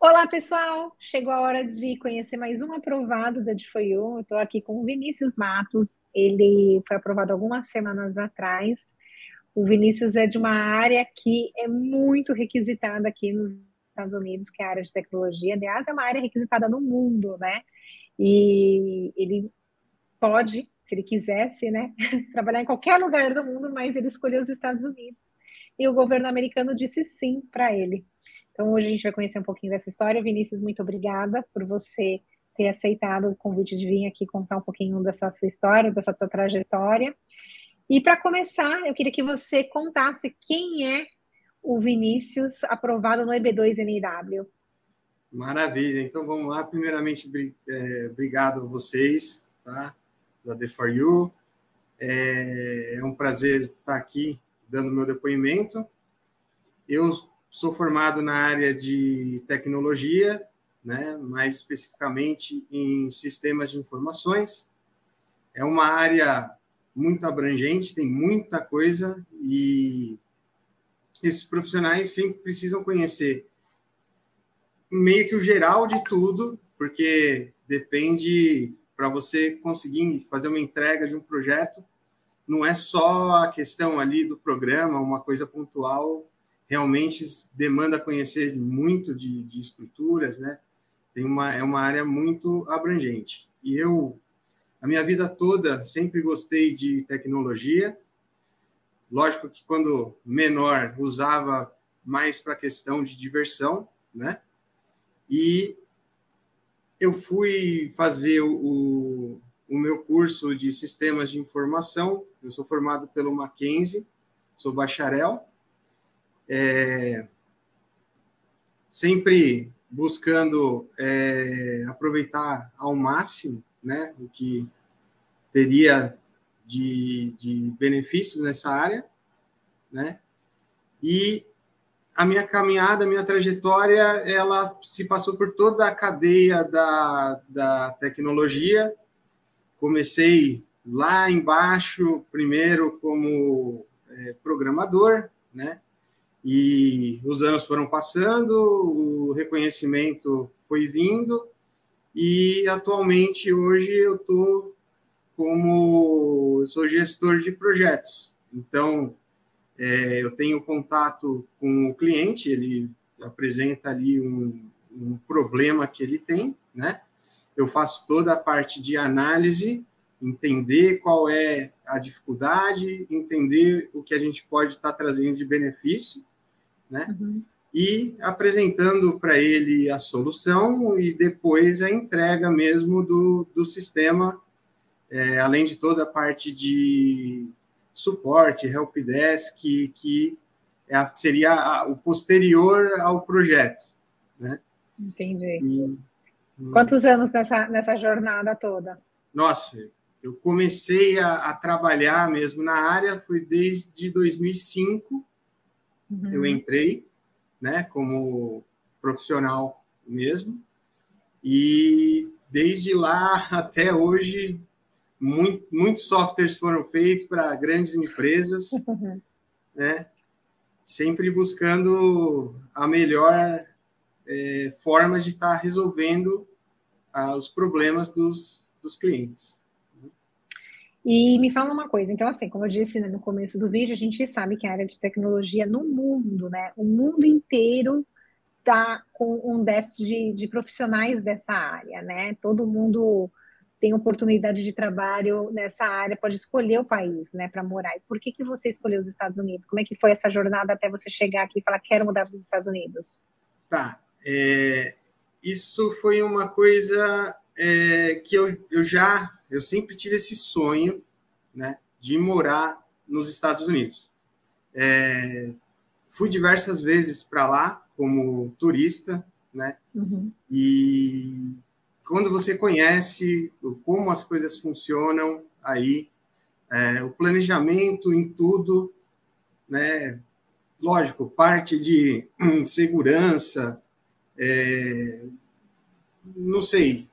Olá, pessoal! Chegou a hora de conhecer mais um aprovado da DFOIU. Estou aqui com o Vinícius Matos. Ele foi aprovado algumas semanas atrás. O Vinícius é de uma área que é muito requisitada aqui nos Estados Unidos, que é a área de tecnologia. Aliás, é uma área requisitada no mundo, né? E ele pode, se ele quisesse, né, trabalhar em qualquer lugar do mundo, mas ele escolheu os Estados Unidos. E o governo americano disse sim para ele. Então, hoje a gente vai conhecer um pouquinho dessa história. Vinícius, muito obrigada por você ter aceitado o convite de vir aqui contar um pouquinho dessa sua história, dessa sua trajetória. E para começar, eu queria que você contasse quem é o Vinícius aprovado no EB2NIW. Maravilha. Então vamos lá. Primeiramente, é, obrigado a vocês, tá? Da The For You. É, é um prazer estar aqui dando meu depoimento. Eu sou formado na área de tecnologia, né, mais especificamente em sistemas de informações. É uma área muito abrangente, tem muita coisa e esses profissionais sempre precisam conhecer meio que o geral de tudo, porque depende para você conseguir fazer uma entrega de um projeto, não é só a questão ali do programa, uma coisa pontual realmente demanda conhecer muito de, de estruturas, né? Tem uma, é uma área muito abrangente. E eu, a minha vida toda, sempre gostei de tecnologia. Lógico que quando menor, usava mais para questão de diversão, né? E eu fui fazer o, o meu curso de sistemas de informação. Eu sou formado pelo Mackenzie, sou bacharel é, sempre buscando é, aproveitar ao máximo né, o que teria de, de benefícios nessa área, né? E a minha caminhada, a minha trajetória, ela se passou por toda a cadeia da, da tecnologia. Comecei lá embaixo, primeiro como é, programador, né? E os anos foram passando, o reconhecimento foi vindo, e atualmente, hoje, eu estou como. Eu sou gestor de projetos. Então, é, eu tenho contato com o cliente, ele apresenta ali um, um problema que ele tem, né? Eu faço toda a parte de análise, entender qual é a dificuldade, entender o que a gente pode estar trazendo de benefício né? Uhum. E apresentando para ele a solução e depois a entrega mesmo do, do sistema, é, além de toda a parte de suporte, helpdesk, que, que é, seria a, o posterior ao projeto, né? Entendi. E, Quantos anos nessa, nessa jornada toda? Nossa, eu comecei a, a, trabalhar mesmo na área foi desde 2005 Uhum. Eu entrei, né, como profissional mesmo, e desde lá até hoje, muito, muitos softwares foram feitos para grandes empresas, uhum. né, sempre buscando a melhor é, forma de estar tá resolvendo ah, os problemas dos, dos clientes. E me fala uma coisa, então assim, como eu disse né, no começo do vídeo, a gente sabe que a área de tecnologia no mundo, né, o mundo inteiro está com um déficit de, de, profissionais dessa área, né? Todo mundo tem oportunidade de trabalho nessa área, pode escolher o país, né, para morar. E por que que você escolheu os Estados Unidos? Como é que foi essa jornada até você chegar aqui e falar quero mudar para os Estados Unidos? Tá, é, isso foi uma coisa é, que eu, eu já eu sempre tive esse sonho, né, de morar nos Estados Unidos. É, fui diversas vezes para lá como turista, né, uhum. e quando você conhece como as coisas funcionam aí, é, o planejamento em tudo, né, lógico, parte de segurança, é, não sei,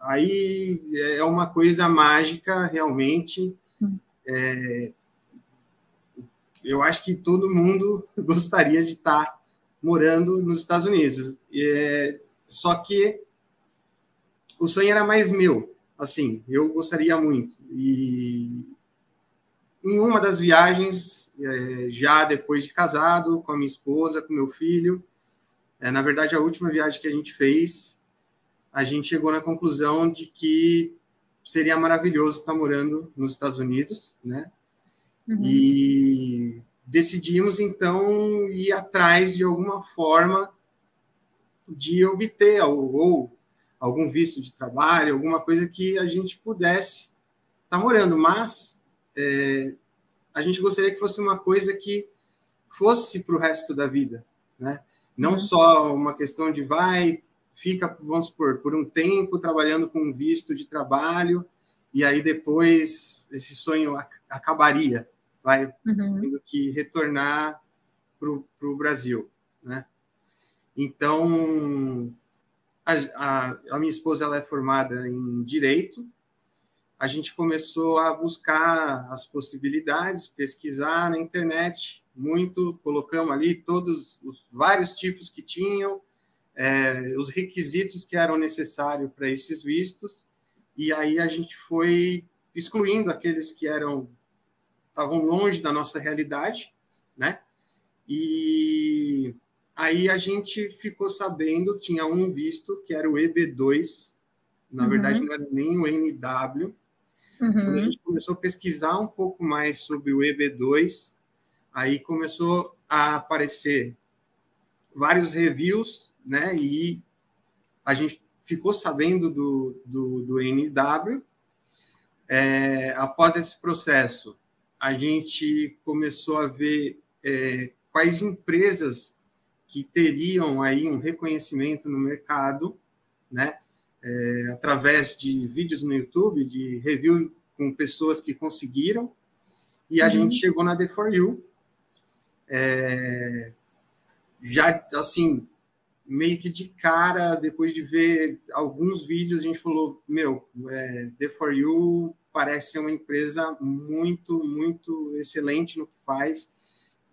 Aí é uma coisa mágica, realmente. Hum. É, eu acho que todo mundo gostaria de estar morando nos Estados Unidos. É, só que o sonho era mais meu, assim, eu gostaria muito. E em uma das viagens, é, já depois de casado, com a minha esposa, com meu filho, é, na verdade, a última viagem que a gente fez, a gente chegou na conclusão de que seria maravilhoso estar morando nos Estados Unidos, né? Uhum. E decidimos, então, ir atrás de alguma forma de obter ou, ou algum visto de trabalho, alguma coisa que a gente pudesse estar morando, mas é, a gente gostaria que fosse uma coisa que fosse para o resto da vida, né? Não uhum. só uma questão de vai, fica, vamos supor, por um tempo trabalhando com visto de trabalho e aí depois esse sonho acabaria, vai uhum. tendo que retornar para o Brasil, né? Então, a, a, a, minha esposa ela é formada em Direito, a gente começou a buscar as possibilidades, pesquisar na internet, muito, colocamos ali todos os vários tipos que tinham, é, os requisitos que eram necessários para esses vistos, e aí a gente foi excluindo aqueles que eram estavam longe da nossa realidade, né? E aí a gente ficou sabendo, tinha um visto que era o EB2, na uhum. verdade não era nem o NW. Uhum. Quando a gente começou a pesquisar um pouco mais sobre o EB2, aí começou a aparecer vários reviews, né? E a gente ficou sabendo do, do, do NW. É, após esse processo, a gente começou a ver é, quais empresas que teriam aí um reconhecimento no mercado, né? É, através de vídeos no YouTube, de review com pessoas que conseguiram, e a uhum. gente chegou na The4U. É, já, assim, meio que de cara, depois de ver alguns vídeos, a gente falou, meu, é, The4U parece ser uma empresa muito, muito excelente no que faz.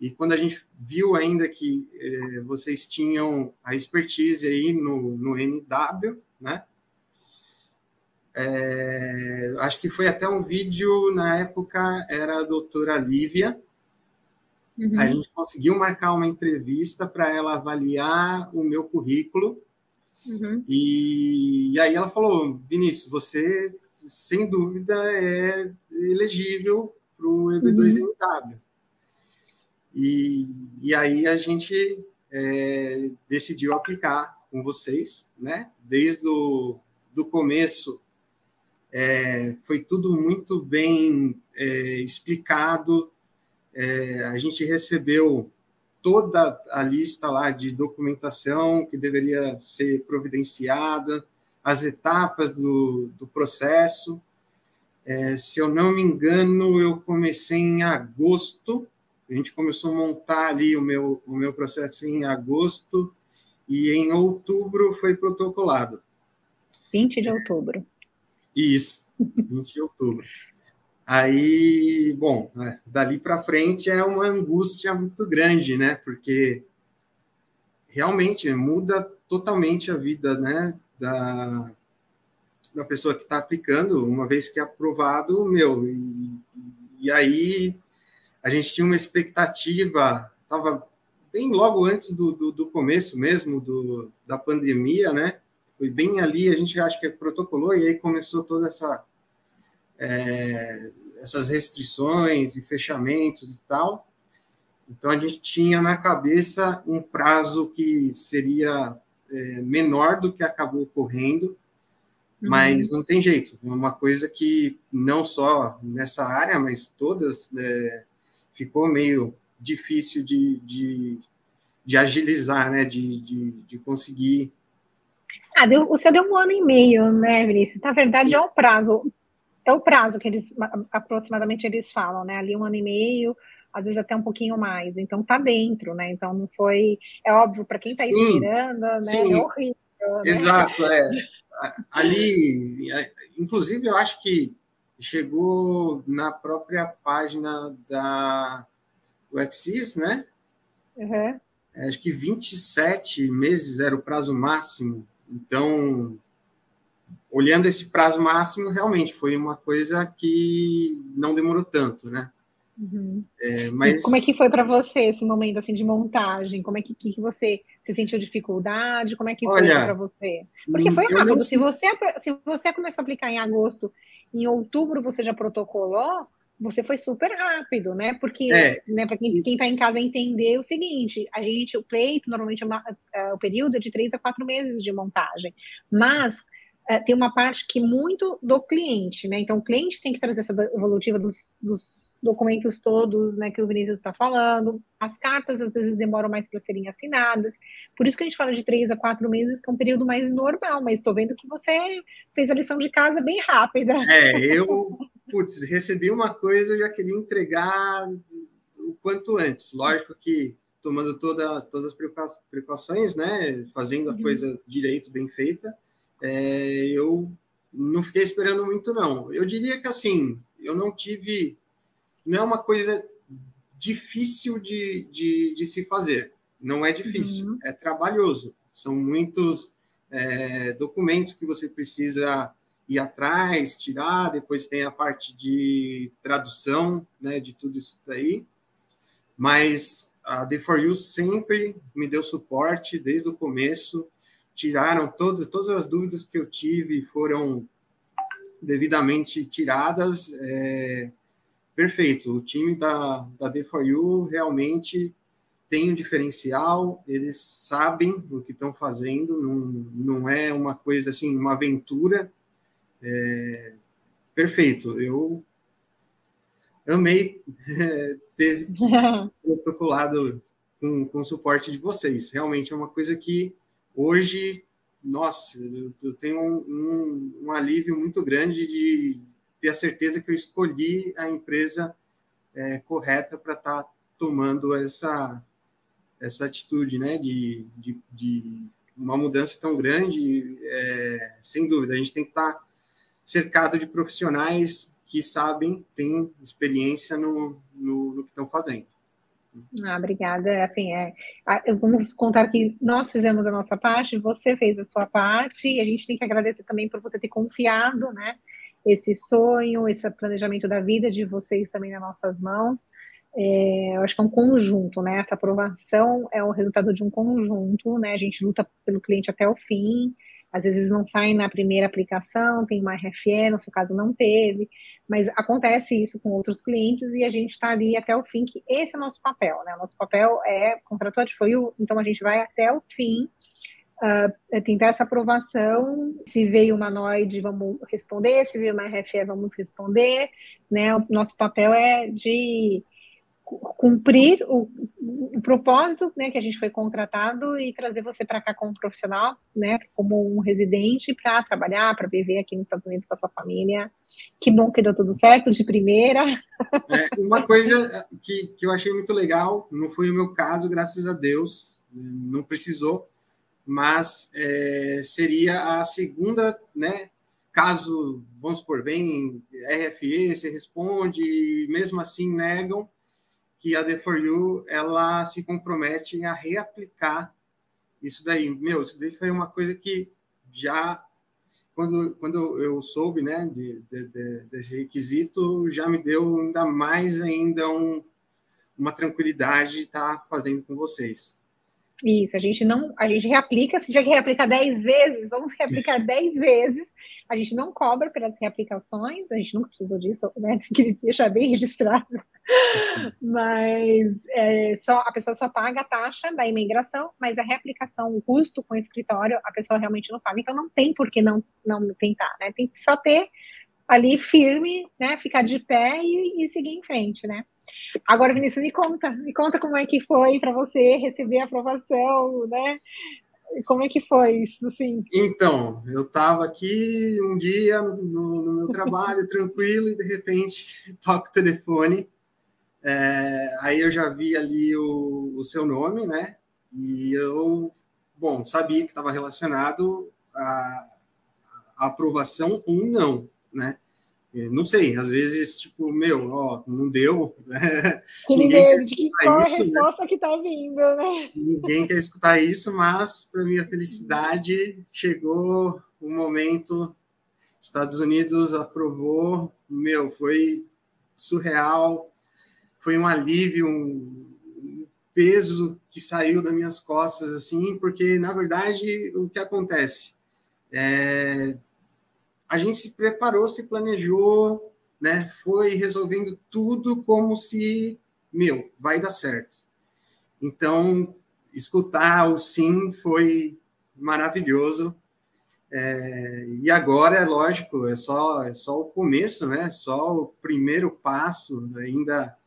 E quando a gente viu ainda que eh, vocês tinham a expertise aí no, no NW, né? É, acho que foi até um vídeo, na época, era a doutora Lívia. Uhum. A gente conseguiu marcar uma entrevista para ela avaliar o meu currículo Uhum. E, e, aí ela falou, Vinícius, você sem dúvida é elegível para o EB2NW. Uhum. E, e aí a gente é, decidiu aplicar com vocês, né? Desde o do começo é, foi tudo muito bem é, explicado. É, a gente recebeu toda a lista lá de documentação que deveria ser providenciada, as etapas do, do processo. É, se eu não me engano, eu comecei em agosto, a gente começou a montar ali o meu, o meu processo em agosto, e em outubro foi protocolado. 20 de outubro. Isso, 20 de outubro. Aí, bom, né, dali para frente é uma angústia muito grande, né? Porque realmente muda totalmente a vida, né? Da, da pessoa que está aplicando, uma vez que é aprovado, meu. E, e aí a gente tinha uma expectativa, estava bem logo antes do, do, do, começo mesmo do, da pandemia, né? Foi bem ali, a gente acha que protocolou, e aí começou toda essa é, essas restrições e fechamentos e tal. Então, a gente tinha na cabeça um prazo que seria é, menor do que acabou ocorrendo, uhum. mas não tem jeito. É uma coisa que não só nessa área, mas todas, é, ficou meio difícil de, de, de agilizar, né? de, de, de conseguir ah, deu, o seu deu um ano e meio, né, Vinícius? Na verdade, é o prazo é o prazo que eles aproximadamente eles falam, né? Ali um ano e meio, às vezes até um pouquinho mais. Então tá dentro, né? Então não foi. É óbvio, para quem está esperando, né? Sim. É horrível. Né? Exato, é. Ali, é, inclusive, eu acho que chegou na própria página da UXIS, né? Uhum. acho que 27 meses era o prazo máximo. Então, olhando esse prazo máximo, realmente foi uma coisa que não demorou tanto, né? Uhum. É, mas... como é que foi para você esse momento assim de montagem? Como é que, que você se sentiu dificuldade? Como é que foi para você? Porque foi rápido. Se você se você começou a aplicar em agosto, em outubro você já protocolou, você foi super rápido, né? Porque, é. né, para quem está em casa entender o seguinte, a gente, o pleito, normalmente é uma, é, o período é de três a quatro meses de montagem, mas é, tem uma parte que muito do cliente, né? Então, o cliente tem que trazer essa evolutiva dos, dos documentos todos, né, que o Vinícius está falando. As cartas, às vezes, demoram mais para serem assinadas. Por isso que a gente fala de três a quatro meses, que é um período mais normal. Mas estou vendo que você fez a lição de casa bem rápida. É, eu, putz, recebi uma coisa, eu já queria entregar o quanto antes. Lógico que tomando toda, todas as precauções, né, fazendo a uhum. coisa direito, bem feita é, eu não fiquei esperando muito, não. Eu diria que, assim, eu não tive... Não é uma coisa difícil de, de, de se fazer. Não é difícil, uhum. é trabalhoso. São muitos é, documentos que você precisa ir atrás, tirar, depois tem a parte de tradução, né, de tudo isso daí. Mas a The For You sempre me deu suporte desde o começo tiraram todas, todas as dúvidas que eu tive foram devidamente tiradas. É, perfeito, o time da, da D4U realmente tem um diferencial, eles sabem o que estão fazendo, não, não é uma coisa assim, uma aventura. É, perfeito, eu amei é, ter protocolado com, com o suporte de vocês. Realmente é uma coisa que hoje, nossa, eu, tenho um, um, um, alívio muito grande de ter a certeza que eu escolhi a empresa é, correta para estar tá tomando essa, essa atitude, né, de, de, de uma mudança tão grande, é, sem dúvida, a gente tem que estar tá cercado de profissionais que sabem, têm experiência no, no, no que estão fazendo. Ah, obrigada. Assim, é, vamos contar que nós fizemos a nossa parte, você fez a sua parte, e a gente tem que agradecer também por você ter confiado, né? Esse sonho, esse planejamento da vida de vocês também nas nossas mãos. É, eu acho que é um conjunto, né? Essa aprovação é o resultado de um conjunto, né? A gente luta pelo cliente até o fim, às vezes não sai na primeira aplicação, tem uma RFE, no seu caso não teve, mas acontece isso com outros clientes e a gente está ali até o fim, que esse é o nosso papel, né? O nosso papel é contratou o, então a gente vai até o fim, uh, tentar essa aprovação. Se veio uma noide, vamos responder, se veio uma RFE, vamos responder, né? O nosso papel é de cumprir o, o, propósito né, que a gente foi contratado e trazer você para cá como profissional, né, como um residente para trabalhar, para viver aqui nos Estados Unidos com a sua família. Que bom que deu tudo certo de primeira. É, uma coisa que, que eu achei muito legal, não foi o meu caso, graças a Deus, não precisou, mas é, seria a segunda, né, caso, vamos por bem, RFE, você responde, mesmo assim negam, que a The4U ela se compromete a reaplicar isso daí. Meu, isso daí foi uma coisa que já quando, quando eu soube né, de, de, de, desse requisito, já me deu ainda mais ainda um, uma tranquilidade de estar fazendo com vocês. Isso, a gente não, a gente reaplica, se tiver que reaplicar 10 vezes, vamos reaplicar 10 vezes. A gente não cobra pelas reaplicações, a gente nunca precisou disso, né? Tem que deixar bem registrado. Mas é, só, a pessoa só paga a taxa da imigração, mas a reaplicação, o custo com o escritório, a pessoa realmente não paga. Então não tem por que não, não tentar, né? Tem que só ter ali firme, né? Ficar de pé e, e seguir em frente, né? Agora, Vinícius, me conta, me conta como é que foi para você receber a aprovação, né? Como é que foi isso, assim? Então, eu estava aqui um dia no, no meu trabalho, tranquilo, e de repente toco o telefone. É, aí eu já vi ali o, o, seu nome, né? E eu, bom, sabia que estava relacionado à, à aprovação ou não, né? Não sei, às vezes, tipo, meu, ó, não deu. Né? Ninguém quer escutar qual isso, a resposta né? que tá vindo, né? Ninguém quer escutar isso, mas, para minha felicidade, chegou o momento. Estados Unidos aprovou, meu, foi surreal, foi um alívio, um, um peso que saiu das minhas costas, assim, porque, na verdade, o que acontece? É, a gente se preparou, se planejou, né? Foi resolvendo tudo como se, meu, vai dar certo. Então, escutar o sim foi maravilhoso. É, e agora, é lógico, é só, é só o começo, né? Só o primeiro passo, ainda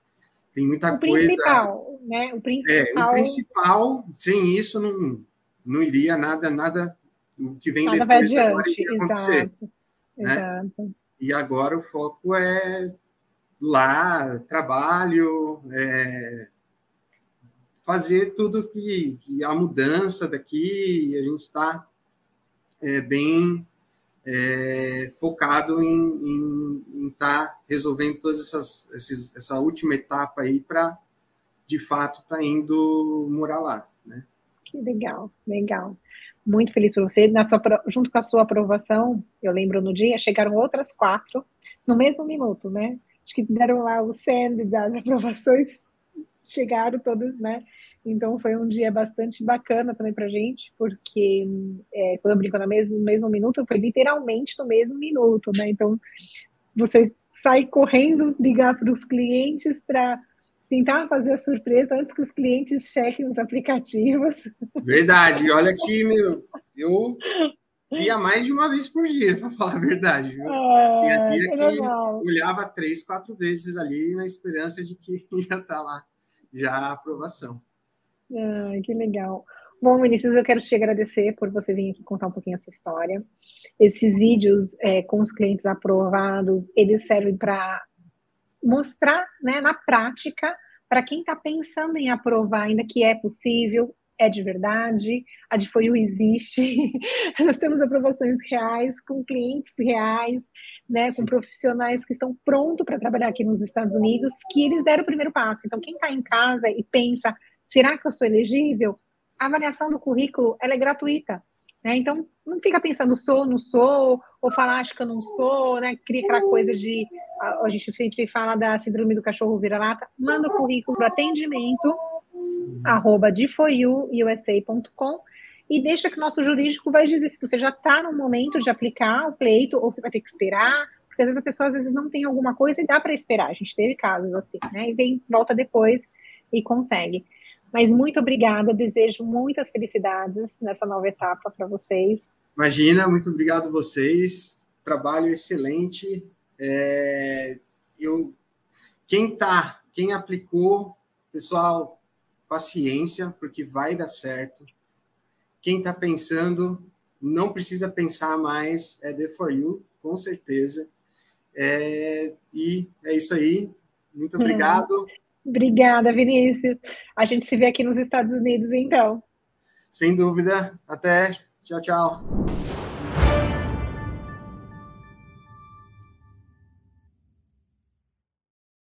tem muita o coisa. Principal, né? O principal. É, o principal, sem isso não, não iria nada, nada o que vem nada depois vai adiante, acontecer. Exato. Né? Exato. E agora o foco é lá, trabalho, é, fazer tudo que, que, a mudança daqui, a gente está é, bem é, focado em estar tá resolvendo todas essas esses, essa última etapa aí para de fato estar tá indo morar lá, né? Que legal, legal muito feliz por você. Na sua, junto com a sua aprovação, eu lembro no dia, chegaram outras quatro no mesmo minuto, né? Acho que deram lá o send das aprovações, chegaram todas, né? Então foi um dia bastante bacana também para gente, porque é, quando eu brinco no mesmo, no mesmo minuto, foi literalmente no mesmo minuto, né? Então você sai correndo ligar para os clientes para tentar fazer a surpresa antes que os clientes chequem os aplicativos. Verdade. Olha aqui, meu, eu via mais de uma vez por dia, para falar a verdade. Viu? É, Tinha dia que, que olhava três, quatro vezes ali na esperança de que ia estar tá lá já a aprovação. Ai, que legal. Bom, Vinícius, eu quero te agradecer por você vir aqui contar um pouquinho essa história. Esses vídeos é, com os clientes aprovados, eles servem para mostrar né, na prática para quem está pensando em aprovar ainda que é possível, é de verdade, a de FOIU existe, nós temos aprovações reais, com clientes reais, né, com profissionais que estão prontos para trabalhar aqui nos Estados Unidos, que eles deram o primeiro passo. Então, quem está em casa e pensa, será que eu sou elegível? A avaliação do currículo, ela é gratuita. Né? Então, não fica pensando sou, não sou, ou falar acho que eu não sou, né? Cria aquela coisa de. A, a gente sempre fala da síndrome do cachorro vira-lata. Manda o currículo para atendimento, arroba usa.com e deixa que o nosso jurídico vai dizer se você já está no momento de aplicar o pleito ou você vai ter que esperar, porque às vezes a pessoa às vezes não tem alguma coisa e dá para esperar. A gente teve casos assim, né? E vem, volta depois e consegue. Mas muito obrigada, desejo muitas felicidades nessa nova etapa para vocês. Imagina, muito obrigado a vocês, trabalho excelente. É, eu, quem tá, quem aplicou, pessoal, paciência, porque vai dar certo. Quem está pensando, não precisa pensar mais, é The For You, com certeza. É, e é isso aí. Muito obrigado. Obrigada, Vinícius. A gente se vê aqui nos Estados Unidos, então. Sem dúvida. Até. Tchau, tchau.